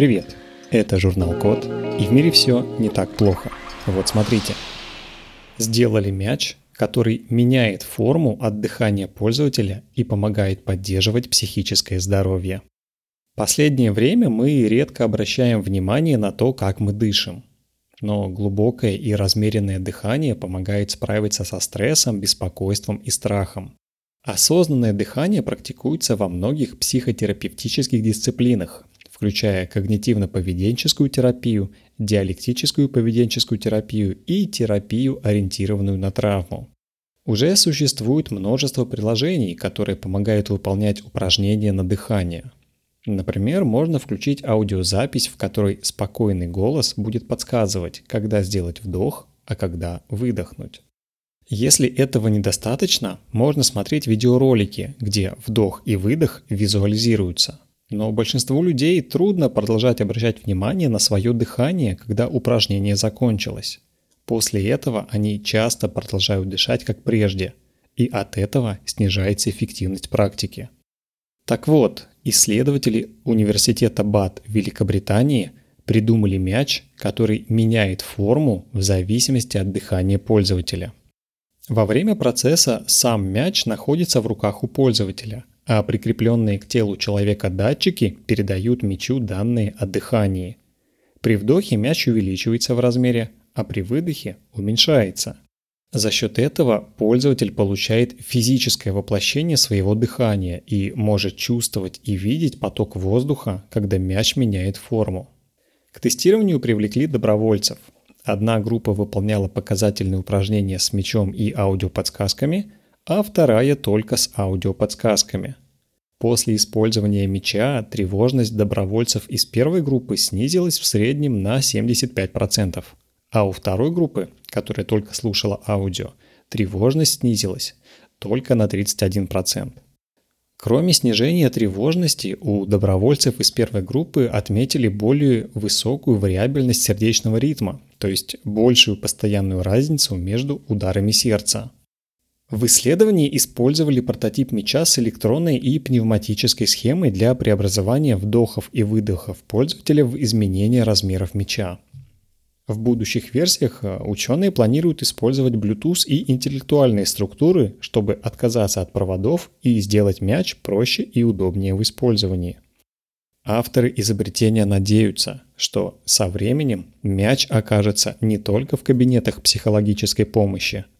Привет! Это журнал Код, и в мире все не так плохо. Вот смотрите. Сделали мяч, который меняет форму от дыхания пользователя и помогает поддерживать психическое здоровье. Последнее время мы редко обращаем внимание на то, как мы дышим. Но глубокое и размеренное дыхание помогает справиться со стрессом, беспокойством и страхом. Осознанное дыхание практикуется во многих психотерапевтических дисциплинах, включая когнитивно-поведенческую терапию, диалектическую поведенческую терапию и терапию, ориентированную на травму. Уже существует множество приложений, которые помогают выполнять упражнения на дыхание. Например, можно включить аудиозапись, в которой спокойный голос будет подсказывать, когда сделать вдох, а когда выдохнуть. Если этого недостаточно, можно смотреть видеоролики, где вдох и выдох визуализируются. Но большинству людей трудно продолжать обращать внимание на свое дыхание, когда упражнение закончилось. После этого они часто продолжают дышать как прежде, и от этого снижается эффективность практики. Так вот, исследователи Университета БАТ Великобритании придумали мяч, который меняет форму в зависимости от дыхания пользователя – во время процесса сам мяч находится в руках у пользователя, а прикрепленные к телу человека датчики передают мячу данные о дыхании. При вдохе мяч увеличивается в размере, а при выдохе уменьшается. За счет этого пользователь получает физическое воплощение своего дыхания и может чувствовать и видеть поток воздуха, когда мяч меняет форму. К тестированию привлекли добровольцев – Одна группа выполняла показательные упражнения с мячом и аудиоподсказками, а вторая только с аудиоподсказками. После использования мяча тревожность добровольцев из первой группы снизилась в среднем на 75%, а у второй группы, которая только слушала аудио, тревожность снизилась только на 31%. Кроме снижения тревожности, у добровольцев из первой группы отметили более высокую вариабельность сердечного ритма, то есть большую постоянную разницу между ударами сердца. В исследовании использовали прототип мяча с электронной и пневматической схемой для преобразования вдохов и выдохов пользователя в изменение размеров мяча. В будущих версиях э, ученые планируют использовать Bluetooth и интеллектуальные структуры, чтобы отказаться от проводов и сделать мяч проще и удобнее в использовании. Авторы изобретения надеются, что со временем мяч окажется не только в кабинетах психологической помощи,